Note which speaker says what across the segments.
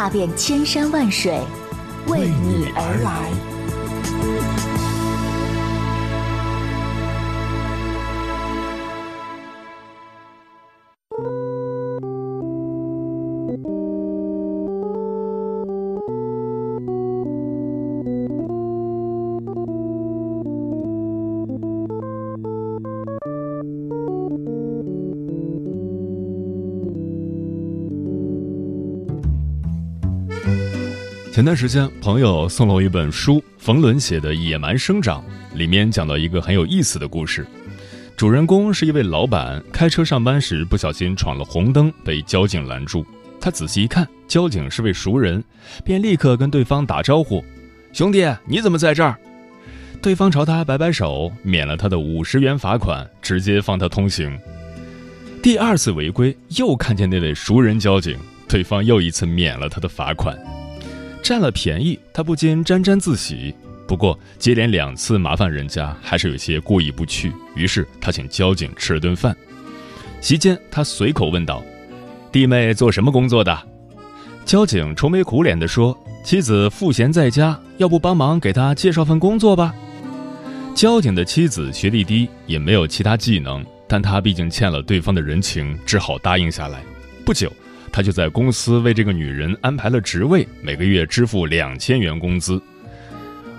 Speaker 1: 踏遍千山万水，为你而来。
Speaker 2: 前段时间，朋友送了我一本书，冯仑写的《野蛮生长》，里面讲到一个很有意思的故事。主人公是一位老板，开车上班时不小心闯了红灯，被交警拦住。他仔细一看，交警是位熟人，便立刻跟对方打招呼：“兄弟，你怎么在这儿？”对方朝他摆摆手，免了他的五十元罚款，直接放他通行。第二次违规，又看见那位熟人交警，对方又一次免了他的罚款。占了便宜，他不禁沾沾自喜。不过接连两次麻烦人家，还是有些过意不去。于是他请交警吃了顿饭。席间，他随口问道：“弟妹做什么工作的？”交警愁眉苦脸地说：“妻子赋闲在家，要不帮忙给她介绍份工作吧？”交警的妻子学历低，也没有其他技能，但他毕竟欠了对方的人情，只好答应下来。不久。他就在公司为这个女人安排了职位，每个月支付两千元工资。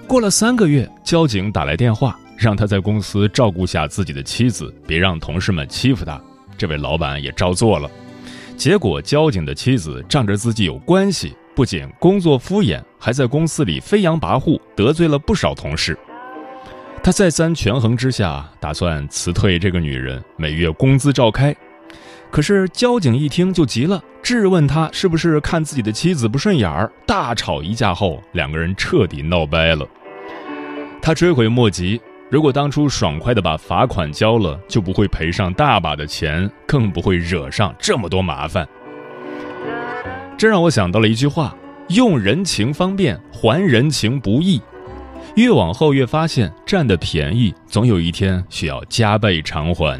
Speaker 2: 过了三个月，交警打来电话，让他在公司照顾下自己的妻子，别让同事们欺负他。这位老板也照做了。结果，交警的妻子仗着自己有关系，不仅工作敷衍，还在公司里飞扬跋扈，得罪了不少同事。他再三权衡之下，打算辞退这个女人，每月工资照开。可是交警一听就急了，质问他是不是看自己的妻子不顺眼儿，大吵一架后，两个人彻底闹掰了。他追悔莫及，如果当初爽快的把罚款交了，就不会赔上大把的钱，更不会惹上这么多麻烦。这让我想到了一句话：用人情方便，还人情不易。越往后越发现，占的便宜，总有一天需要加倍偿还。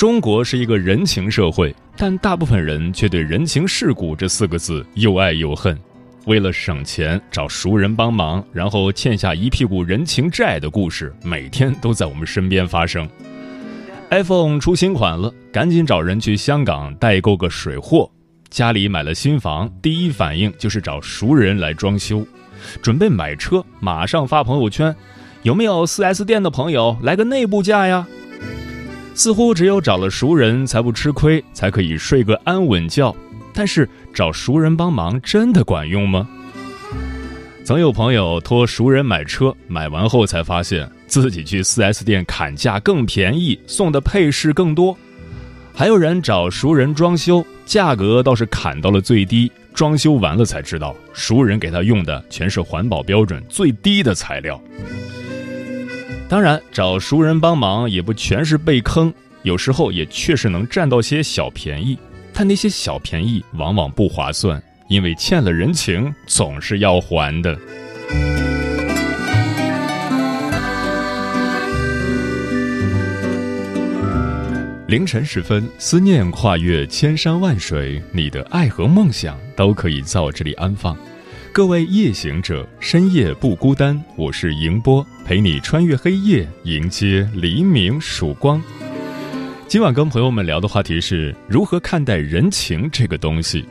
Speaker 2: 中国是一个人情社会，但大部分人却对人情世故这四个字又爱又恨。为了省钱，找熟人帮忙，然后欠下一屁股人情债的故事，每天都在我们身边发生。iPhone 出新款了，赶紧找人去香港代购个水货。家里买了新房，第一反应就是找熟人来装修。准备买车，马上发朋友圈，有没有 4S 店的朋友来个内部价呀？似乎只有找了熟人才不吃亏，才可以睡个安稳觉。但是找熟人帮忙真的管用吗？曾有朋友托熟人买车，买完后才发现自己去 4S 店砍价更便宜，送的配饰更多。还有人找熟人装修，价格倒是砍到了最低，装修完了才知道熟人给他用的全是环保标准最低的材料。当然，找熟人帮忙也不全是被坑，有时候也确实能占到些小便宜，但那些小便宜往往不划算，因为欠了人情总是要还的。凌晨时分，思念跨越千山万水，你的爱和梦想都可以在我这里安放。各位夜行者，深夜不孤单。我是迎波，陪你穿越黑夜，迎接黎明曙光。今晚跟朋友们聊的话题是如何看待人情这个东西。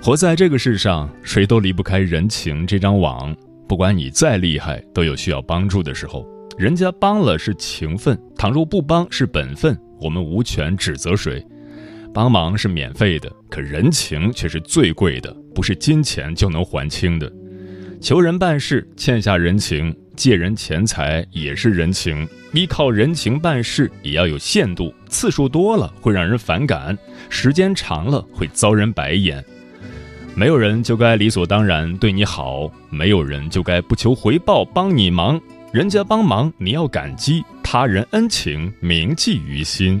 Speaker 2: 活在这个世上，谁都离不开人情这张网。不管你再厉害，都有需要帮助的时候。人家帮了是情分，倘若不帮是本分，我们无权指责谁。帮忙是免费的，可人情却是最贵的，不是金钱就能还清的。求人办事欠下人情，借人钱财也是人情，依靠人情办事也要有限度，次数多了会让人反感，时间长了会遭人白眼。没有人就该理所当然对你好，没有人就该不求回报帮你忙。人家帮忙你要感激，他人恩情铭记于心。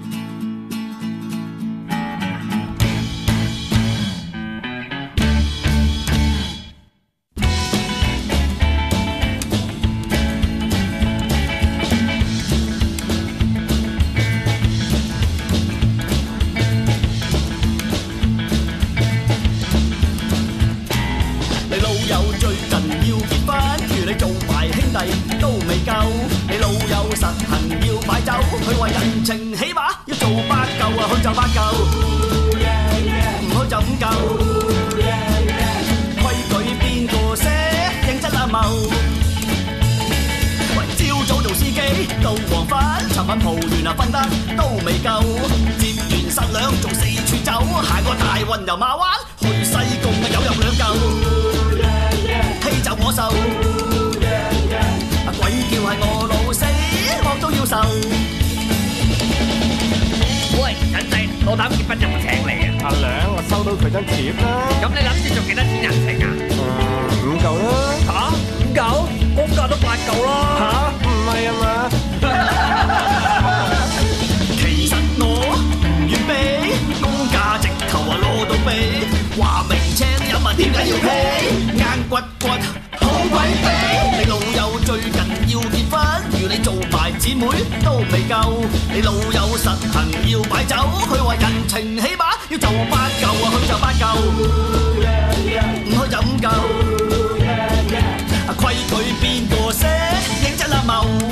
Speaker 3: 都未够你老友实行要擺酒佢话人情起码要做八旧啊去就八旧唔去就五旧规矩边个寫认真阿茂朝早做司机到黄昏寻晚蒲完啊瞓得都未够接完新兩仲四处走行过大运又马灣去西贡啊有入两旧欺就我受佢張貼啦。咁你諗住做幾多錢人情啊？嗯，五嚿
Speaker 4: 啦。
Speaker 5: 吓？五嚿？公價都八嚿啦。吓？
Speaker 4: 唔係啊嘛。
Speaker 3: 妹都未夠。你老友實行要擺酒，佢話人情起碼。要做八旧啊，去就八旧，唔去就五嚿。規矩邊個識？認真啦冇。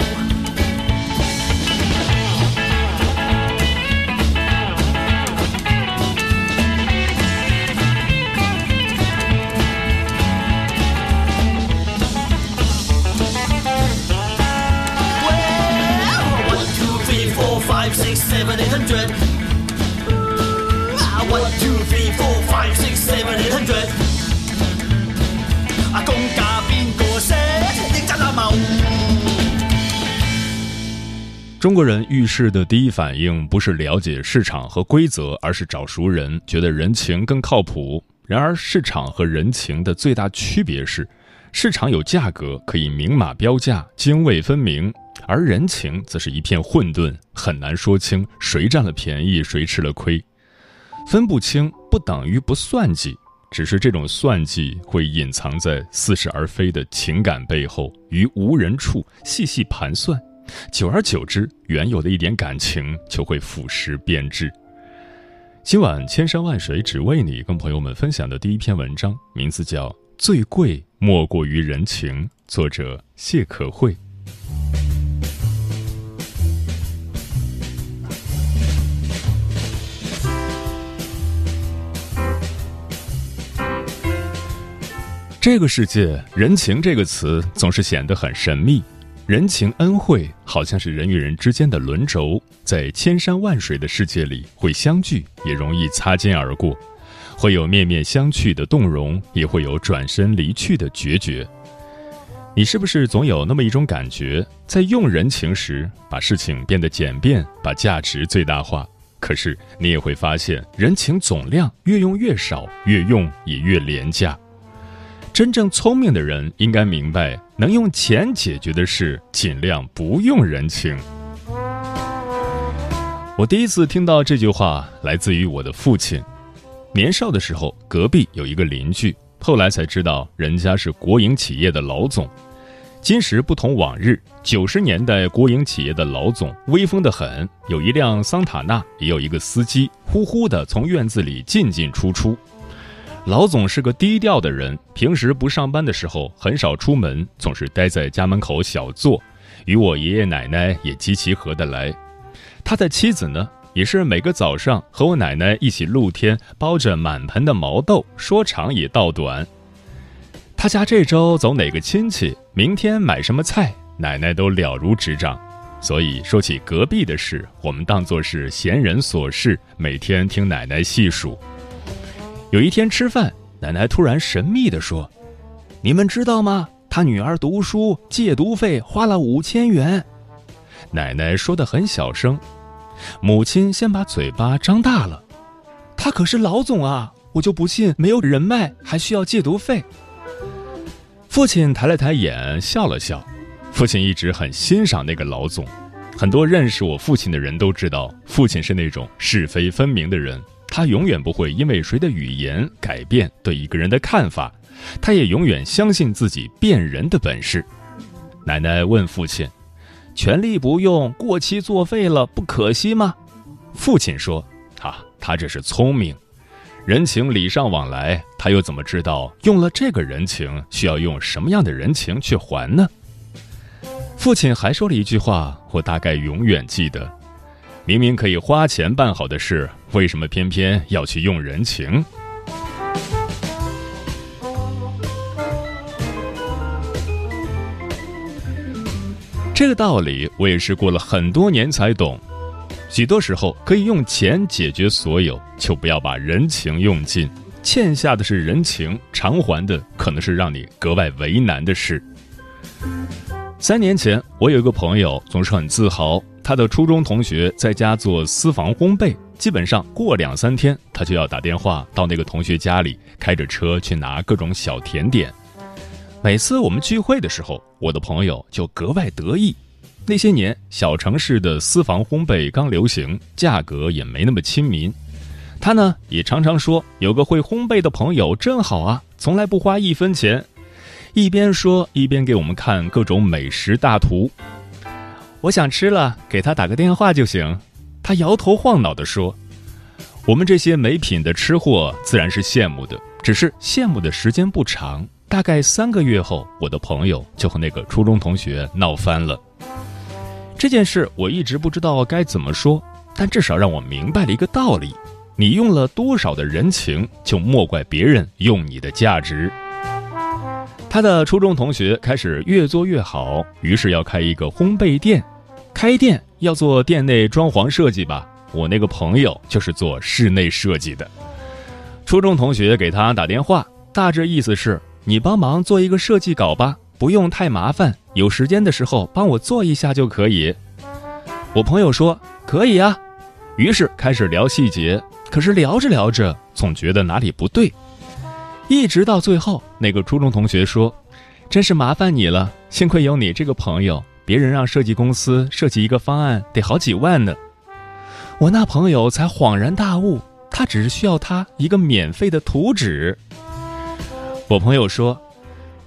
Speaker 3: Five, six, seven, eight hundred.
Speaker 2: 中国人遇事的第一反应不是了解市场和规则，而是找熟人，觉得人情更靠谱。然而，市场和人情的最大区别是，市场有价格，可以明码标价，泾渭分明；而人情则是一片混沌，很难说清谁占了便宜，谁吃了亏。分不清不等于不算计，只是这种算计会隐藏在似是而非的情感背后，于无人处细细盘算。久而久之，原有的一点感情就会腐蚀变质。今晚千山万水只为你，跟朋友们分享的第一篇文章，名字叫《最贵莫过于人情》，作者谢可慧。这个世界，人情这个词总是显得很神秘。人情恩惠好像是人与人之间的轮轴，在千山万水的世界里会相聚，也容易擦肩而过；会有面面相觑的动容，也会有转身离去的决绝。你是不是总有那么一种感觉，在用人情时，把事情变得简便，把价值最大化？可是你也会发现，人情总量越用越少，越用也越廉价。真正聪明的人应该明白，能用钱解决的事，尽量不用人情。我第一次听到这句话，来自于我的父亲。年少的时候，隔壁有一个邻居，后来才知道，人家是国营企业的老总。今时不同往日，九十年代国营企业的老总威风得很，有一辆桑塔纳，也有一个司机，呼呼的从院子里进进出出。老总是个低调的人，平时不上班的时候很少出门，总是待在家门口小坐，与我爷爷奶奶也极其合得来。他的妻子呢，也是每个早上和我奶奶一起露天包着满盆的毛豆，说长也道短。他家这周走哪个亲戚，明天买什么菜，奶奶都了如指掌。所以说起隔壁的事，我们当作是闲人琐事，每天听奶奶细数。有一天吃饭，奶奶突然神秘地说：“你们知道吗？他女儿读书借读费花了五千元。”奶奶说的很小声，母亲先把嘴巴张大了：“他可是老总啊，我就不信没有人脉还需要借读费。”父亲抬了抬眼，笑了笑。父亲一直很欣赏那个老总，很多认识我父亲的人都知道，父亲是那种是非分明的人。他永远不会因为谁的语言改变对一个人的看法，他也永远相信自己辨人的本事。奶奶问父亲：“权力不用，过期作废了，不可惜吗？”父亲说：“啊，他这是聪明，人情礼尚往来，他又怎么知道用了这个人情需要用什么样的人情去还呢？”父亲还说了一句话，我大概永远记得：明明可以花钱办好的事，为什么偏偏要去用人情？这个道理我也是过了很多年才懂。许多时候可以用钱解决所有，就不要把人情用尽。欠下的是人情，偿还的可能是让你格外为难的事。三年前，我有一个朋友总是很自豪，他的初中同学在家做私房烘焙，基本上过两三天，他就要打电话到那个同学家里，开着车去拿各种小甜点。每次我们聚会的时候，我的朋友就格外得意。那些年，小城市的私房烘焙刚流行，价格也没那么亲民。他呢，也常常说有个会烘焙的朋友真好啊，从来不花一分钱。一边说一边给我们看各种美食大图。我想吃了，给他打个电话就行。他摇头晃脑地说：“我们这些没品的吃货自然是羡慕的，只是羡慕的时间不长。大概三个月后，我的朋友就和那个初中同学闹翻了。这件事我一直不知道该怎么说，但至少让我明白了一个道理：你用了多少的人情，就莫怪别人用你的价值。”他的初中同学开始越做越好，于是要开一个烘焙店。开店要做店内装潢设计吧？我那个朋友就是做室内设计的。初中同学给他打电话，大致意思是：你帮忙做一个设计稿吧，不用太麻烦，有时间的时候帮我做一下就可以。我朋友说可以啊，于是开始聊细节。可是聊着聊着，总觉得哪里不对。一直到最后，那个初中同学说：“真是麻烦你了，幸亏有你这个朋友，别人让设计公司设计一个方案得好几万呢。”我那朋友才恍然大悟，他只是需要他一个免费的图纸。我朋友说：“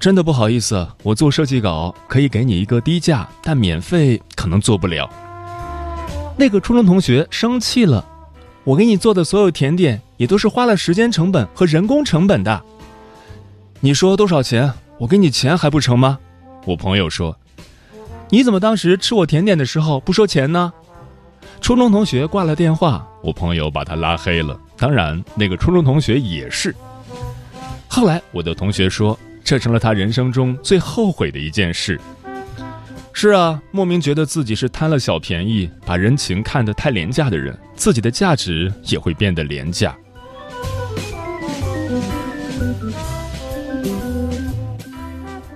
Speaker 2: 真的不好意思，我做设计稿可以给你一个低价，但免费可能做不了。”那个初中同学生气了：“我给你做的所有甜点也都是花了时间成本和人工成本的。”你说多少钱？我给你钱还不成吗？我朋友说：“你怎么当时吃我甜点的时候不收钱呢？”初中同学挂了电话，我朋友把他拉黑了。当然，那个初中同学也是。后来我的同学说，这成了他人生中最后悔的一件事。是啊，莫名觉得自己是贪了小便宜，把人情看得太廉价的人，自己的价值也会变得廉价。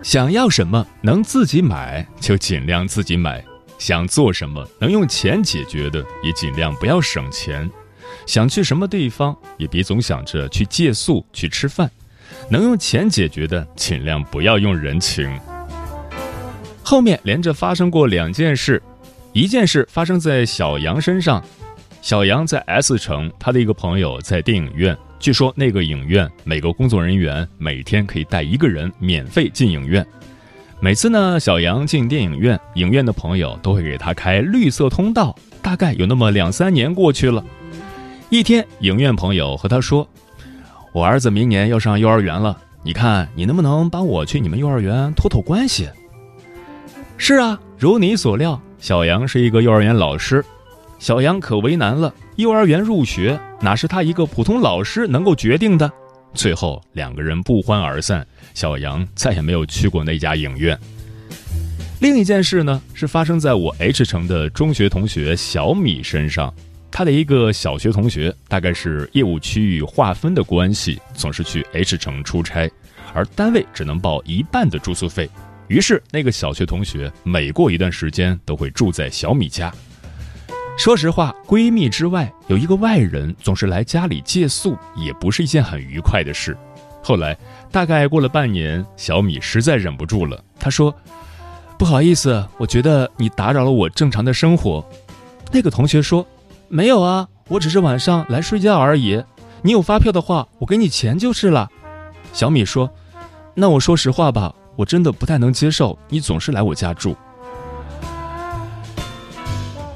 Speaker 2: 想要什么能自己买就尽量自己买，想做什么能用钱解决的也尽量不要省钱，想去什么地方也别总想着去借宿去吃饭，能用钱解决的尽量不要用人情。后面连着发生过两件事，一件事发生在小杨身上，小杨在 S 城，他的一个朋友在电影院。据说那个影院每个工作人员每天可以带一个人免费进影院。每次呢，小杨进电影院，影院的朋友都会给他开绿色通道。大概有那么两三年过去了，一天，影院朋友和他说：“我儿子明年要上幼儿园了，你看你能不能帮我去你们幼儿园托托关系？”是啊，如你所料，小杨是一个幼儿园老师。小杨可为难了，幼儿园入学哪是他一个普通老师能够决定的？最后两个人不欢而散，小杨再也没有去过那家影院。另一件事呢，是发生在我 H 城的中学同学小米身上。他的一个小学同学，大概是业务区域划分的关系，总是去 H 城出差，而单位只能报一半的住宿费。于是，那个小学同学每过一段时间都会住在小米家。说实话，闺蜜之外有一个外人总是来家里借宿，也不是一件很愉快的事。后来，大概过了半年，小米实在忍不住了，她说。不好意思，我觉得你打扰了我正常的生活。那个同学说：“没有啊，我只是晚上来睡觉而已。你有发票的话，我给你钱就是了。”小米说：“那我说实话吧，我真的不太能接受你总是来我家住。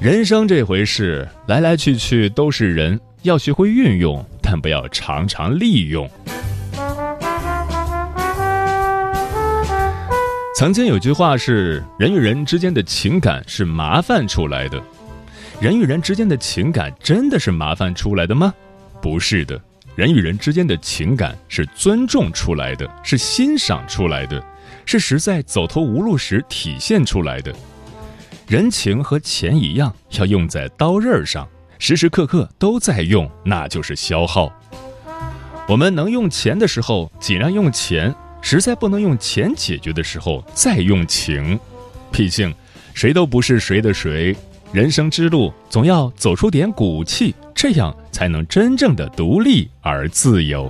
Speaker 2: 人生这回事，来来去去都是人，要学会运用，但不要常常利用。”曾经有句话是：人与人之间的情感是麻烦出来的。人与人之间的情感真的是麻烦出来的吗？不是的，人与人之间的情感是尊重出来的，是欣赏出来的，是实在走投无路时体现出来的。人情和钱一样，要用在刀刃上，时时刻刻都在用，那就是消耗。我们能用钱的时候，尽量用钱。实在不能用钱解决的时候，再用情。毕竟，谁都不是谁的谁。人生之路总要走出点骨气，这样才能真正的独立而自由。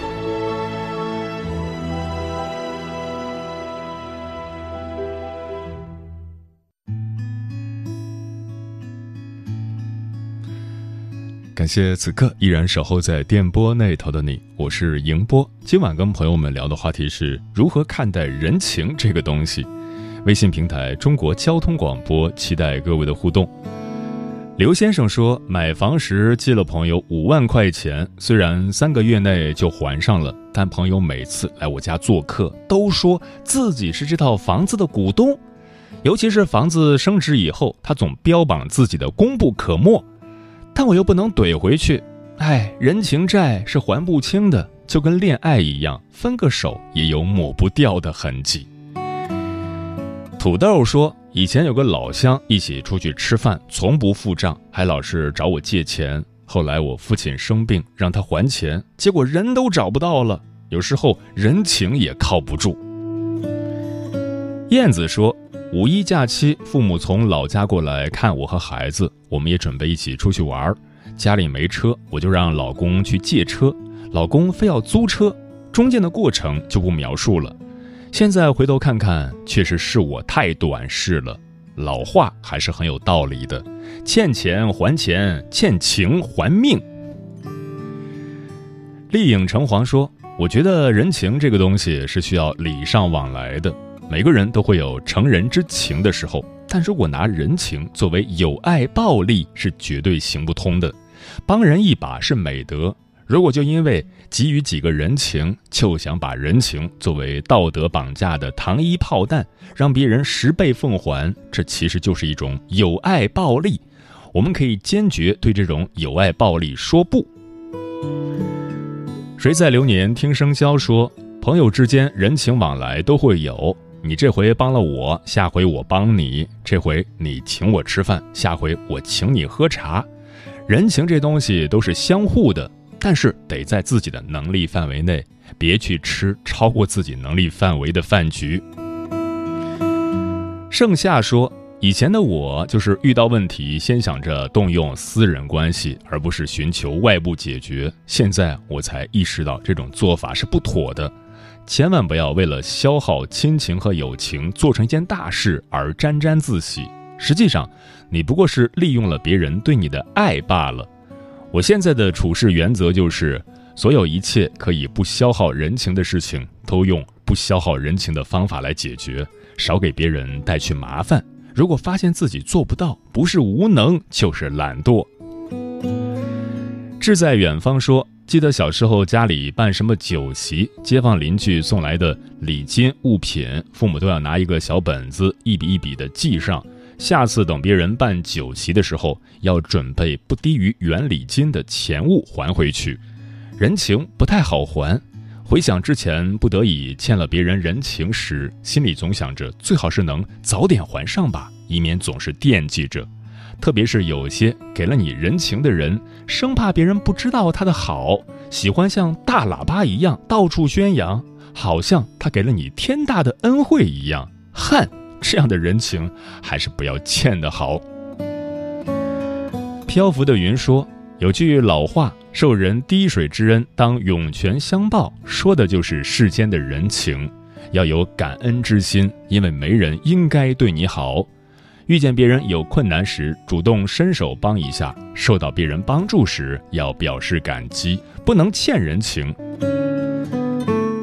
Speaker 2: 感谢此刻依然守候在电波那头的你，我是迎波。今晚跟朋友们聊的话题是如何看待人情这个东西。微信平台中国交通广播，期待各位的互动。刘先生说，买房时借了朋友五万块钱，虽然三个月内就还上了，但朋友每次来我家做客，都说自己是这套房子的股东，尤其是房子升值以后，他总标榜自己的功不可没。但我又不能怼回去，哎，人情债是还不清的，就跟恋爱一样，分个手也有抹不掉的痕迹。土豆说，以前有个老乡一起出去吃饭，从不付账，还老是找我借钱。后来我父亲生病，让他还钱，结果人都找不到了。有时候人情也靠不住。燕子说。五一假期，父母从老家过来看我和孩子，我们也准备一起出去玩儿。家里没车，我就让老公去借车，老公非要租车，中间的过程就不描述了。现在回头看看，确实是我太短视了。老话还是很有道理的，欠钱还钱，欠情还命。丽影橙黄说：“我觉得人情这个东西是需要礼尚往来的。”每个人都会有成人之情的时候，但如果拿人情作为有爱暴力是绝对行不通的。帮人一把是美德，如果就因为给予几个人情，就想把人情作为道德绑架的糖衣炮弹，让别人十倍奉还，这其实就是一种有爱暴力。我们可以坚决对这种有爱暴力说不。谁在流年听生肖说，朋友之间人情往来都会有。你这回帮了我，下回我帮你；这回你请我吃饭，下回我请你喝茶。人情这东西都是相互的，但是得在自己的能力范围内，别去吃超过自己能力范围的饭局。盛夏说：“以前的我就是遇到问题先想着动用私人关系，而不是寻求外部解决。现在我才意识到这种做法是不妥的。”千万不要为了消耗亲情和友情做成一件大事而沾沾自喜。实际上，你不过是利用了别人对你的爱罢了。我现在的处事原则就是，所有一切可以不消耗人情的事情，都用不消耗人情的方法来解决，少给别人带去麻烦。如果发现自己做不到，不是无能就是懒惰。志在远方说：“记得小时候家里办什么酒席，街坊邻居送来的礼金物品，父母都要拿一个小本子，一笔一笔的记上。下次等别人办酒席的时候，要准备不低于原礼金的钱物还回去。人情不太好还，回想之前不得已欠了别人人情时，心里总想着最好是能早点还上吧，以免总是惦记着。”特别是有些给了你人情的人，生怕别人不知道他的好，喜欢像大喇叭一样到处宣扬，好像他给了你天大的恩惠一样。恨这样的人情，还是不要欠的好。漂浮的云说：“有句老话，受人滴水之恩，当涌泉相报，说的就是世间的人情，要有感恩之心，因为没人应该对你好。”遇见别人有困难时，主动伸手帮一下；受到别人帮助时，要表示感激，不能欠人情。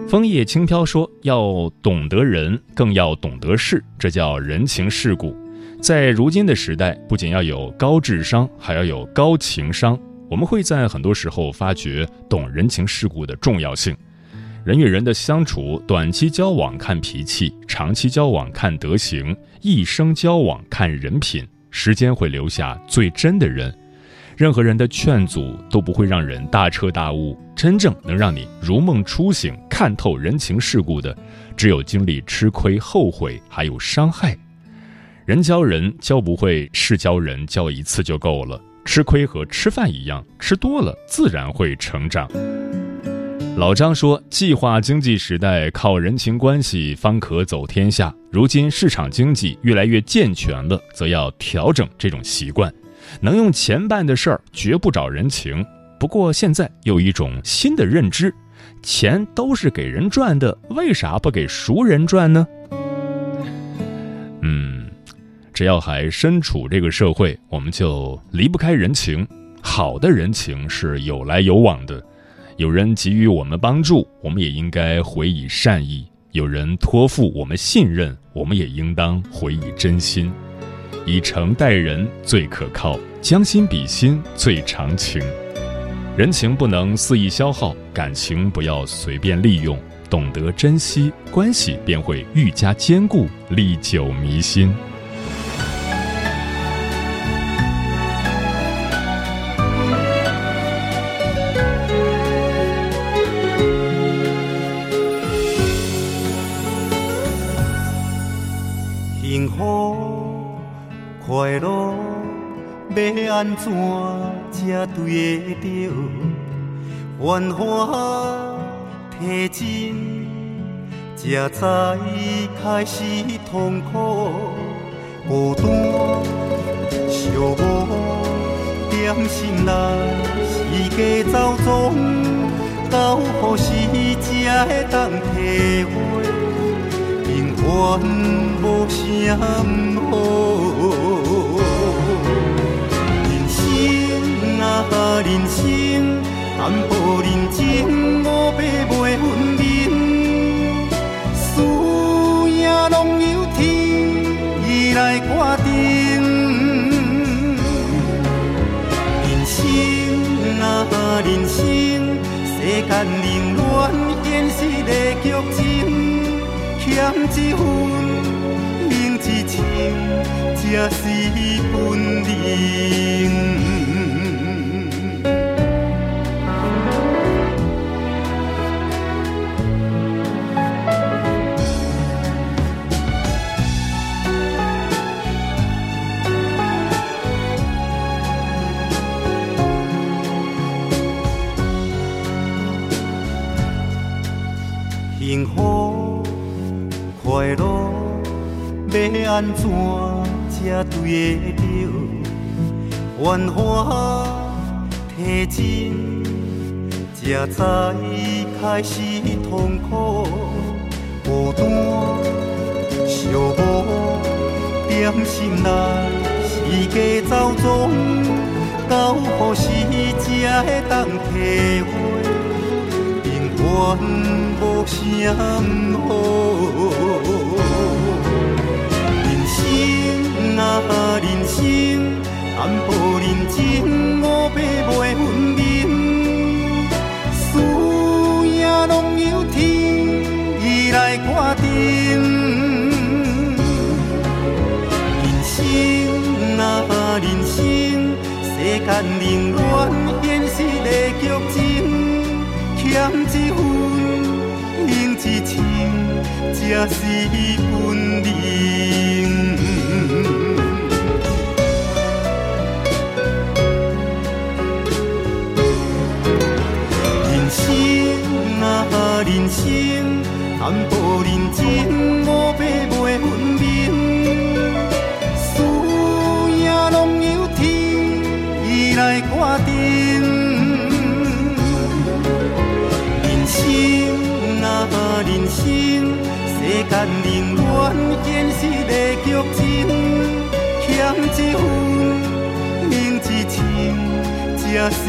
Speaker 2: 枫叶轻飘说：“要懂得人，更要懂得事，这叫人情世故。”在如今的时代，不仅要有高智商，还要有高情商。我们会在很多时候发觉懂人情世故的重要性。人与人的相处，短期交往看脾气，长期交往看德行，一生交往看人品。时间会留下最真的人。任何人的劝阻都不会让人大彻大悟，真正能让你如梦初醒、看透人情世故的，只有经历吃亏、后悔还有伤害。人教人教不会，事教人教一次就够了。吃亏和吃饭一样，吃多了自然会成长。老张说：“计划经济时代靠人情关系方可走天下。如今市场经济越来越健全了，则要调整这种习惯。能用钱办的事儿，绝不找人情。不过现在有一种新的认知：钱都是给人赚的，为啥不给熟人赚呢？”嗯，只要还身处这个社会，我们就离不开人情。好的人情是有来有往的。有人给予我们帮助，我们也应该回以善意；有人托付我们信任，我们也应当回以真心。以诚待人最可靠，将心比心最长情。人情不能肆意消耗，感情不要随便利用，懂得珍惜，关系便会愈加坚固，历久弥新。
Speaker 6: 安怎才对得着？繁华提真，才知开始痛苦。孤单寂寞点心内是假走踪，到何时才会当体会？永远无声好。人生淡薄认真，五百袂分明，输赢拢由天来决定。人生啊人生，世间冷暖，现实的剧情，欠一份，明一情，才是本领。安怎才对得着？繁华提真，才知开始痛苦。孤单寂寞点心内是假走踪，到何时才会当体会？永远无声好。人生啊人生，淡薄认真，五百袂分明。输赢拢由天意来决定。人生啊人生，世间冷暖现实的剧情，欠一份，赢一千，才是本命。人生，淡薄认真，五百袂分明。事也拢由天意来决定。人生啊人生，世间冷暖现实的剧情，欠一份，赢一千，才是。